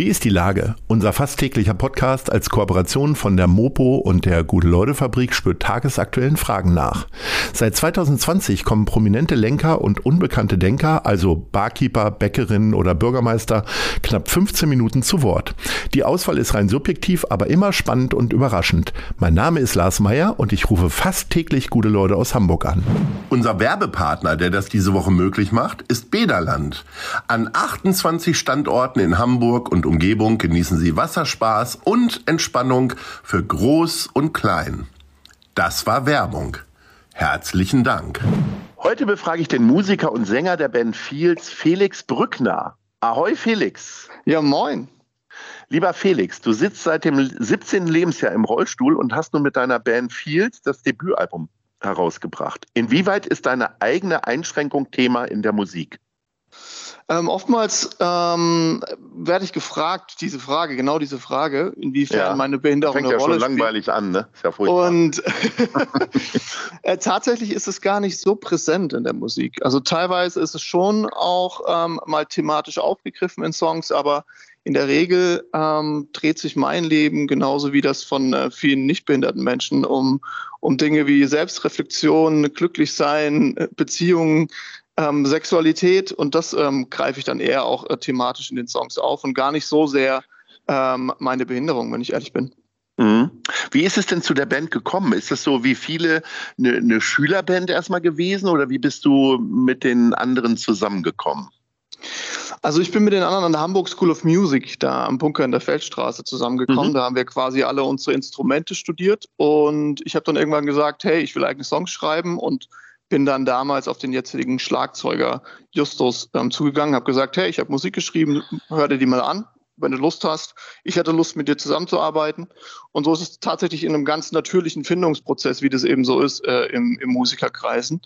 Wie ist die Lage? Unser fast täglicher Podcast als Kooperation von der Mopo und der Gute-Leute-Fabrik spürt tagesaktuellen Fragen nach. Seit 2020 kommen prominente Lenker und unbekannte Denker, also Barkeeper, Bäckerinnen oder Bürgermeister, knapp 15 Minuten zu Wort. Die Auswahl ist rein subjektiv, aber immer spannend und überraschend. Mein Name ist Lars Meyer und ich rufe fast täglich gute Leute aus Hamburg an. Unser Werbepartner, der das diese Woche möglich macht, ist Bederland. An 28 Standorten in Hamburg und Umgebung genießen Sie Wasserspaß und Entspannung für Groß und Klein. Das war Werbung. Herzlichen Dank. Heute befrage ich den Musiker und Sänger der Band Fields, Felix Brückner. Ahoi, Felix. Ja, moin. Lieber Felix, du sitzt seit dem 17. Lebensjahr im Rollstuhl und hast nun mit deiner Band Fields das Debütalbum herausgebracht. Inwieweit ist deine eigene Einschränkung Thema in der Musik? Ähm, oftmals ähm, werde ich gefragt, diese Frage, genau diese Frage, inwiefern Ja. meine Behinderung Fängt eine ja schon Rolle spielt. langweilig an, ne? Ist ja furchtbar. Und äh, tatsächlich ist es gar nicht so präsent in der Musik. Also teilweise ist es schon auch ähm, mal thematisch aufgegriffen in Songs, aber in der Regel ähm, dreht sich mein Leben genauso wie das von äh, vielen nicht behinderten Menschen um, um Dinge wie Selbstreflexion, Glücklichsein, äh, Beziehungen, ähm, Sexualität und das ähm, greife ich dann eher auch äh, thematisch in den Songs auf und gar nicht so sehr ähm, meine Behinderung, wenn ich ehrlich bin. Mhm. Wie ist es denn zu der Band gekommen? Ist das so wie viele eine, eine Schülerband erstmal gewesen oder wie bist du mit den anderen zusammengekommen? Also ich bin mit den anderen an der Hamburg School of Music, da am Bunker in der Feldstraße zusammengekommen. Mhm. Da haben wir quasi alle unsere Instrumente studiert und ich habe dann irgendwann gesagt, hey, ich will eigene Songs schreiben und bin dann damals auf den jetzigen Schlagzeuger Justus ähm, zugegangen, habe gesagt, hey, ich habe Musik geschrieben, hör dir die mal an, wenn du Lust hast. Ich hatte Lust, mit dir zusammenzuarbeiten. Und so ist es tatsächlich in einem ganz natürlichen Findungsprozess, wie das eben so ist äh, im, im Musikerkreisen,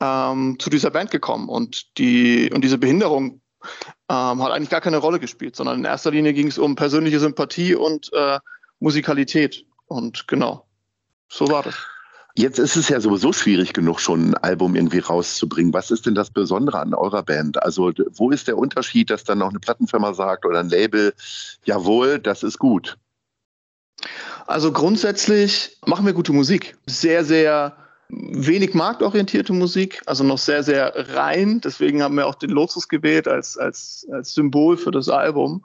ähm, zu dieser Band gekommen. Und, die, und diese Behinderung ähm, hat eigentlich gar keine Rolle gespielt, sondern in erster Linie ging es um persönliche Sympathie und äh, Musikalität. Und genau, so war das. Jetzt ist es ja sowieso schwierig genug, schon ein Album irgendwie rauszubringen. Was ist denn das Besondere an eurer Band? Also wo ist der Unterschied, dass dann noch eine Plattenfirma sagt oder ein Label, jawohl, das ist gut? Also grundsätzlich machen wir gute Musik. Sehr, sehr wenig marktorientierte Musik, also noch sehr, sehr rein. Deswegen haben wir auch den Lotus gewählt als, als, als Symbol für das Album.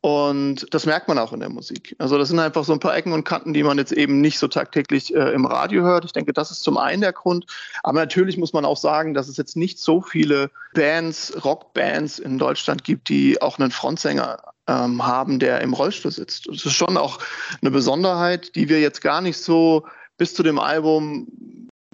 Und das merkt man auch in der Musik. Also das sind einfach so ein paar Ecken und Kanten, die man jetzt eben nicht so tagtäglich äh, im Radio hört. Ich denke, das ist zum einen der Grund. Aber natürlich muss man auch sagen, dass es jetzt nicht so viele Bands, Rockbands in Deutschland gibt, die auch einen Frontsänger ähm, haben, der im Rollstuhl sitzt. Das ist schon auch eine Besonderheit, die wir jetzt gar nicht so bis zu dem Album,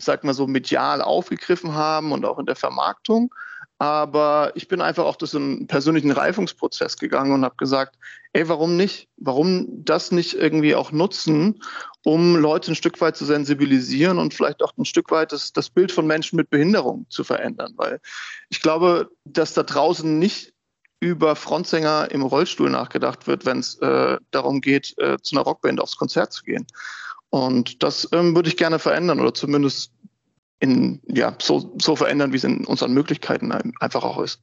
sag mal so, medial aufgegriffen haben und auch in der Vermarktung. Aber ich bin einfach auch durch so einen persönlichen Reifungsprozess gegangen und habe gesagt, ey, warum nicht? Warum das nicht irgendwie auch nutzen, um Leute ein Stück weit zu sensibilisieren und vielleicht auch ein Stück weit das, das Bild von Menschen mit Behinderung zu verändern? Weil ich glaube, dass da draußen nicht über Frontsänger im Rollstuhl nachgedacht wird, wenn es äh, darum geht, äh, zu einer Rockband aufs Konzert zu gehen. Und das ähm, würde ich gerne verändern oder zumindest in, ja, so, so verändern, wie es in unseren Möglichkeiten ein- einfach auch ist.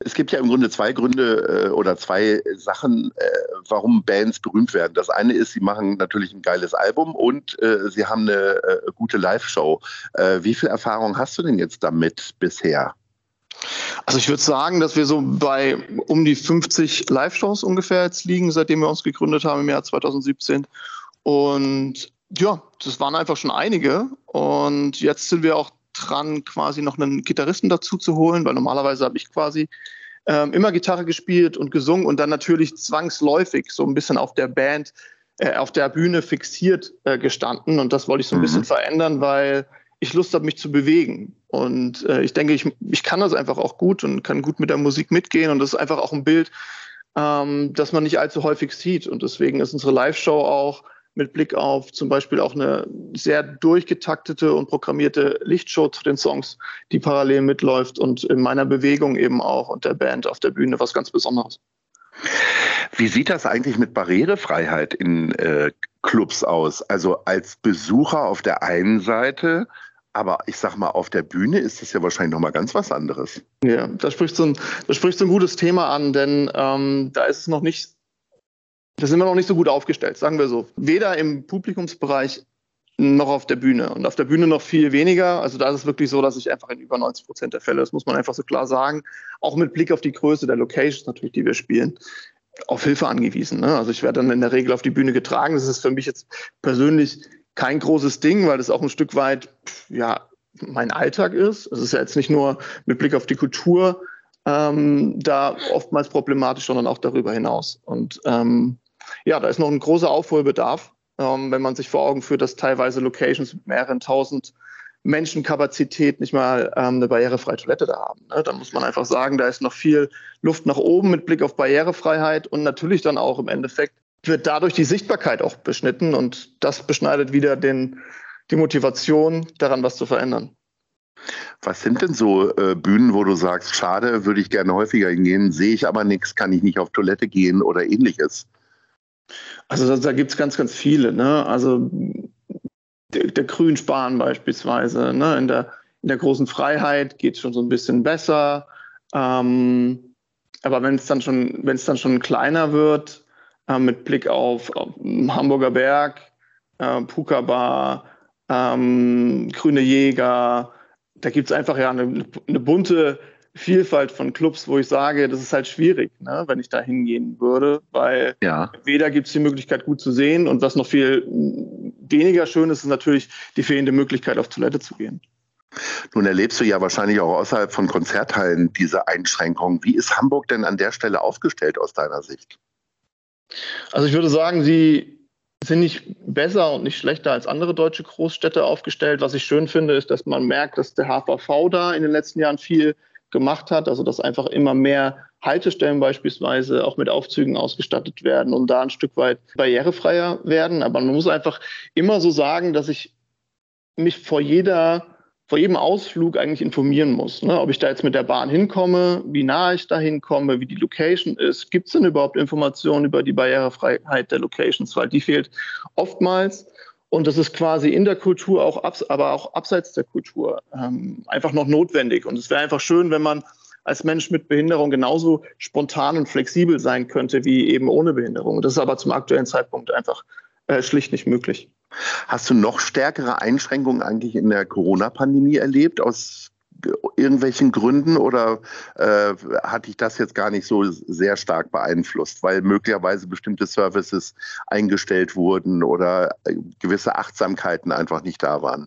Es gibt ja im Grunde zwei Gründe äh, oder zwei Sachen, äh, warum Bands berühmt werden. Das eine ist, sie machen natürlich ein geiles Album und äh, sie haben eine äh, gute Live-Show. Äh, wie viel Erfahrung hast du denn jetzt damit bisher? Also ich würde sagen, dass wir so bei um die 50 Live-Shows ungefähr jetzt liegen, seitdem wir uns gegründet haben im Jahr 2017. Und ja, das waren einfach schon einige. Und jetzt sind wir auch dran, quasi noch einen Gitarristen dazu zu holen, weil normalerweise habe ich quasi ähm, immer Gitarre gespielt und gesungen und dann natürlich zwangsläufig so ein bisschen auf der Band, äh, auf der Bühne fixiert äh, gestanden. Und das wollte ich so ein Mhm. bisschen verändern, weil ich Lust habe, mich zu bewegen. Und äh, ich denke, ich, ich kann das einfach auch gut und kann gut mit der Musik mitgehen. Und das ist einfach auch ein Bild, ähm, das man nicht allzu häufig sieht. Und deswegen ist unsere Live-Show auch mit Blick auf zum Beispiel auch eine sehr durchgetaktete und programmierte Lichtshow zu den Songs, die parallel mitläuft und in meiner Bewegung eben auch und der Band auf der Bühne was ganz Besonderes. Wie sieht das eigentlich mit Barrierefreiheit in äh, Clubs aus? Also als Besucher auf der einen Seite, aber ich sag mal, auf der Bühne ist das ja wahrscheinlich nochmal ganz was anderes. Ja, da spricht so ein, da spricht so ein gutes Thema an, denn ähm, da ist es noch nicht, da sind wir noch nicht so gut aufgestellt, sagen wir so. Weder im Publikumsbereich noch auf der Bühne. Und auf der Bühne noch viel weniger. Also da ist es wirklich so, dass ich einfach in über 90 Prozent der Fälle, das muss man einfach so klar sagen, auch mit Blick auf die Größe der Locations natürlich, die wir spielen, auf Hilfe angewiesen. Ne? Also ich werde dann in der Regel auf die Bühne getragen. Das ist für mich jetzt persönlich kein großes Ding, weil das auch ein Stück weit ja mein Alltag ist. Es ist ja jetzt nicht nur mit Blick auf die Kultur ähm, da oftmals problematisch, sondern auch darüber hinaus. Und ähm, ja, da ist noch ein großer Aufholbedarf ähm, wenn man sich vor Augen führt, dass teilweise Locations mit mehreren tausend Menschenkapazität nicht mal ähm, eine barrierefreie Toilette da haben. Ne? Da muss man einfach sagen, da ist noch viel Luft nach oben mit Blick auf Barrierefreiheit und natürlich dann auch im Endeffekt wird dadurch die Sichtbarkeit auch beschnitten und das beschneidet wieder den, die Motivation daran, was zu verändern. Was sind denn so äh, Bühnen, wo du sagst, schade, würde ich gerne häufiger hingehen, sehe ich aber nichts, kann ich nicht auf Toilette gehen oder ähnliches? Also da, da gibt es ganz, ganz viele. Ne? Also der, der Grünspan beispielsweise. Ne? In, der, in der großen Freiheit geht es schon so ein bisschen besser. Ähm, aber wenn es dann schon, dann schon kleiner wird, äh, mit Blick auf, auf Hamburger Berg, äh, Puka Bar, ähm, Grüne Jäger, da gibt es einfach ja eine, eine bunte Vielfalt von Clubs, wo ich sage, das ist halt schwierig, ne, wenn ich da hingehen würde, weil ja. weder gibt es die Möglichkeit, gut zu sehen und was noch viel weniger schön ist, ist natürlich die fehlende Möglichkeit, auf Toilette zu gehen. Nun erlebst du ja wahrscheinlich auch außerhalb von Konzerthallen diese Einschränkungen. Wie ist Hamburg denn an der Stelle aufgestellt aus deiner Sicht? Also ich würde sagen, sie sind nicht besser und nicht schlechter als andere deutsche Großstädte aufgestellt. Was ich schön finde, ist, dass man merkt, dass der HVV da in den letzten Jahren viel gemacht hat, also dass einfach immer mehr Haltestellen beispielsweise auch mit Aufzügen ausgestattet werden und da ein Stück weit barrierefreier werden. Aber man muss einfach immer so sagen, dass ich mich vor jeder vor jedem Ausflug eigentlich informieren muss. Ne? Ob ich da jetzt mit der Bahn hinkomme, wie nah ich da hinkomme, wie die Location ist. Gibt es denn überhaupt Informationen über die Barrierefreiheit der Locations? Weil die fehlt oftmals. Und das ist quasi in der Kultur, auch aber auch abseits der Kultur ähm, einfach noch notwendig. Und es wäre einfach schön, wenn man als Mensch mit Behinderung genauso spontan und flexibel sein könnte wie eben ohne Behinderung. Das ist aber zum aktuellen Zeitpunkt einfach äh, schlicht nicht möglich. Hast du noch stärkere Einschränkungen eigentlich in der Corona-Pandemie erlebt aus irgendwelchen Gründen oder äh, hat dich das jetzt gar nicht so sehr stark beeinflusst, weil möglicherweise bestimmte Services eingestellt wurden oder äh, gewisse Achtsamkeiten einfach nicht da waren?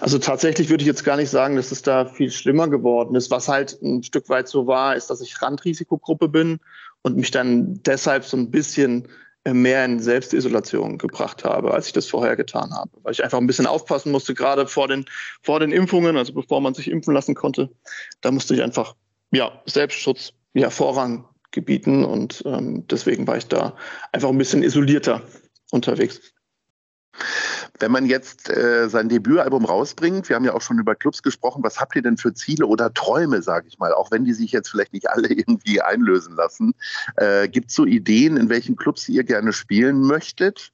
Also tatsächlich würde ich jetzt gar nicht sagen, dass es da viel schlimmer geworden ist. Was halt ein Stück weit so war, ist, dass ich Randrisikogruppe bin und mich dann deshalb so ein bisschen mehr in Selbstisolation gebracht habe, als ich das vorher getan habe. Weil ich einfach ein bisschen aufpassen musste, gerade vor den, vor den Impfungen, also bevor man sich impfen lassen konnte. Da musste ich einfach ja, Selbstschutz ja, Vorrang gebieten und ähm, deswegen war ich da einfach ein bisschen isolierter unterwegs. Wenn man jetzt äh, sein Debütalbum rausbringt, wir haben ja auch schon über Clubs gesprochen, was habt ihr denn für Ziele oder Träume, sage ich mal, auch wenn die sich jetzt vielleicht nicht alle irgendwie einlösen lassen? Äh, Gibt es so Ideen, in welchen Clubs ihr gerne spielen möchtet?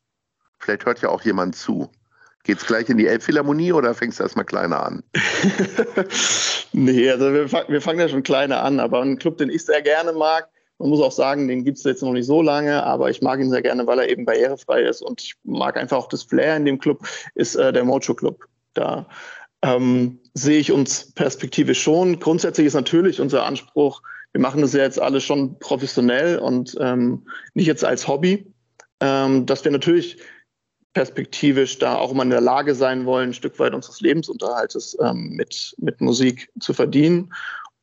Vielleicht hört ja auch jemand zu. Geht es gleich in die Elbphilharmonie oder fängst du erstmal kleiner an? nee, also wir, wir fangen ja schon kleiner an, aber ein Club, den ich sehr gerne mag, man muss auch sagen, den gibt es jetzt noch nicht so lange, aber ich mag ihn sehr gerne, weil er eben barrierefrei ist und ich mag einfach auch das Flair in dem Club, ist äh, der Mojo Club. Da ähm, sehe ich uns perspektivisch schon. Grundsätzlich ist natürlich unser Anspruch, wir machen das ja jetzt alle schon professionell und ähm, nicht jetzt als Hobby, ähm, dass wir natürlich perspektivisch da auch mal in der Lage sein wollen, ein Stück weit unseres Lebensunterhaltes ähm, mit, mit Musik zu verdienen.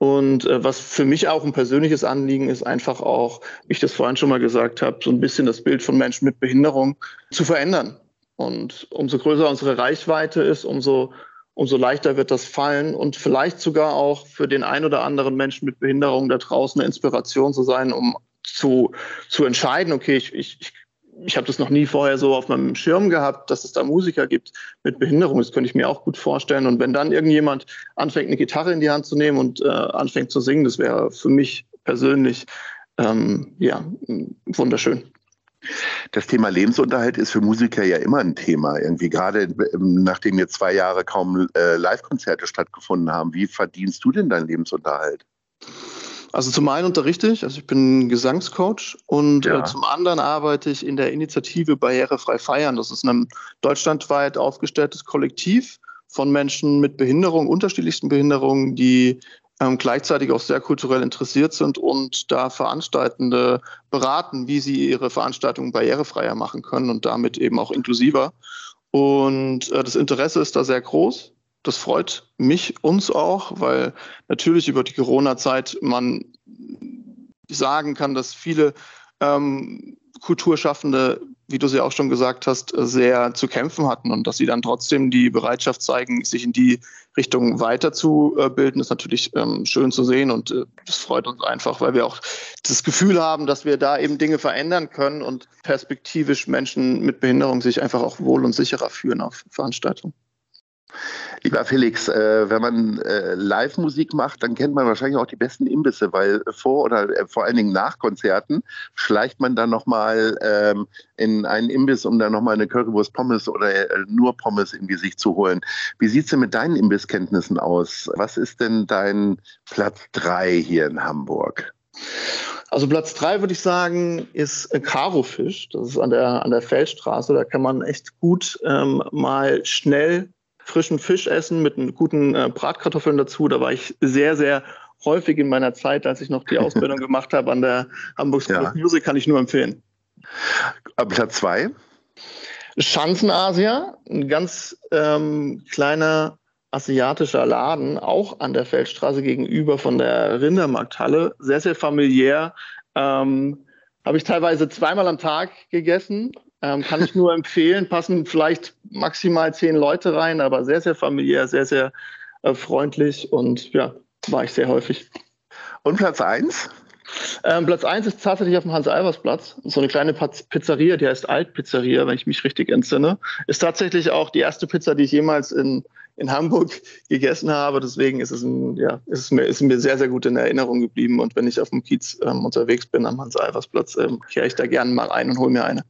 Und äh, was für mich auch ein persönliches Anliegen ist, einfach auch, wie ich das vorhin schon mal gesagt habe, so ein bisschen das Bild von Menschen mit Behinderung zu verändern. Und umso größer unsere Reichweite ist, umso, umso leichter wird das fallen und vielleicht sogar auch für den ein oder anderen Menschen mit Behinderung da draußen eine Inspiration zu sein, um zu, zu entscheiden, okay, ich, ich, ich habe das noch nie vorher so auf meinem Schirm gehabt, dass es da Musiker gibt mit Behinderung. Das könnte ich mir auch gut vorstellen. Und wenn dann irgendjemand anfängt, eine Gitarre in die Hand zu nehmen und äh, anfängt zu singen, das wäre für mich persönlich ähm, ja, wunderschön. Das Thema Lebensunterhalt ist für Musiker ja immer ein Thema. Irgendwie gerade ähm, nachdem jetzt zwei Jahre kaum äh, Live-Konzerte stattgefunden haben. Wie verdienst du denn deinen Lebensunterhalt? Also zum einen unterrichte ich, also ich bin Gesangscoach und ja. äh, zum anderen arbeite ich in der Initiative Barrierefrei Feiern. Das ist ein deutschlandweit aufgestelltes Kollektiv von Menschen mit Behinderung, unterschiedlichsten Behinderungen, die ähm, gleichzeitig auch sehr kulturell interessiert sind und da Veranstaltende beraten, wie sie ihre Veranstaltungen barrierefreier machen können und damit eben auch inklusiver. Und äh, das Interesse ist da sehr groß. Das freut mich, uns auch, weil natürlich über die Corona-Zeit man sagen kann, dass viele ähm, Kulturschaffende wie du sie auch schon gesagt hast, sehr zu kämpfen hatten und dass sie dann trotzdem die Bereitschaft zeigen, sich in die Richtung weiterzubilden, ist natürlich ähm, schön zu sehen und äh, das freut uns einfach, weil wir auch das Gefühl haben, dass wir da eben Dinge verändern können und perspektivisch Menschen mit Behinderung sich einfach auch wohl und sicherer fühlen auf Veranstaltungen. Lieber Felix, äh, wenn man äh, Live-Musik macht, dann kennt man wahrscheinlich auch die besten Imbisse, weil vor oder äh, vor allen Dingen nach Konzerten schleicht man dann nochmal ähm, in einen Imbiss, um dann nochmal eine Currywurst Pommes oder äh, nur Pommes irgendwie sich zu holen. Wie sieht es denn mit deinen Imbisskenntnissen aus? Was ist denn dein Platz 3 hier in Hamburg? Also Platz drei würde ich sagen, ist Karo Fisch. Das ist an der, an der Feldstraße. Da kann man echt gut ähm, mal schnell frischen Fisch essen mit guten äh, Bratkartoffeln dazu. Da war ich sehr, sehr häufig in meiner Zeit, als ich noch die Ausbildung gemacht habe an der Hamburg School ja. of Music, kann ich nur empfehlen. Platz zwei? Schanzenasia, ein ganz ähm, kleiner asiatischer Laden, auch an der Feldstraße gegenüber von der Rindermarkthalle. Sehr, sehr familiär. Ähm, Habe ich teilweise zweimal am Tag gegessen. Ähm, kann ich nur empfehlen. Passen vielleicht maximal zehn Leute rein, aber sehr, sehr familiär, sehr, sehr äh, freundlich und ja, war ich sehr häufig. Und Platz eins? Ähm, Platz eins ist tatsächlich auf dem Hans-Albers-Platz. So eine kleine Pizzeria, die heißt Alt-Pizzeria, wenn ich mich richtig entsinne. Ist tatsächlich auch die erste Pizza, die ich jemals in, in Hamburg gegessen habe. Deswegen ist es, ein, ja, ist es mir, ist mir sehr, sehr gut in Erinnerung geblieben. Und wenn ich auf dem Kiez ähm, unterwegs bin am Hans-Albers-Platz, ähm, kehre ich da gerne mal ein und hole mir eine.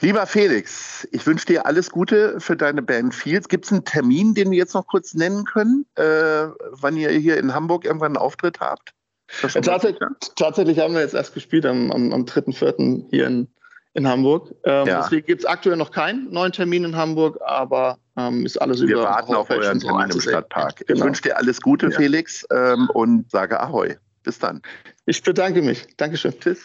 Lieber Felix, ich wünsche dir alles Gute für deine Band Fields. Gibt es einen Termin, den wir jetzt noch kurz nennen können, äh, wann ihr hier in Hamburg irgendwann einen Auftritt habt? Tatsächlich, tatsächlich, haben wir jetzt erst gespielt am, am, am 3.4. hier in, in Hamburg. Ähm, ja. Deswegen gibt es aktuell noch keinen neuen Termin in Hamburg, aber ähm, ist alles wir über. Wir warten auf euren Termin im Stadtpark. Genau. Ich wünsche dir alles Gute, ja. Felix, ähm, und sage Ahoi. Bis dann. Ich bedanke mich. Dankeschön. Tschüss.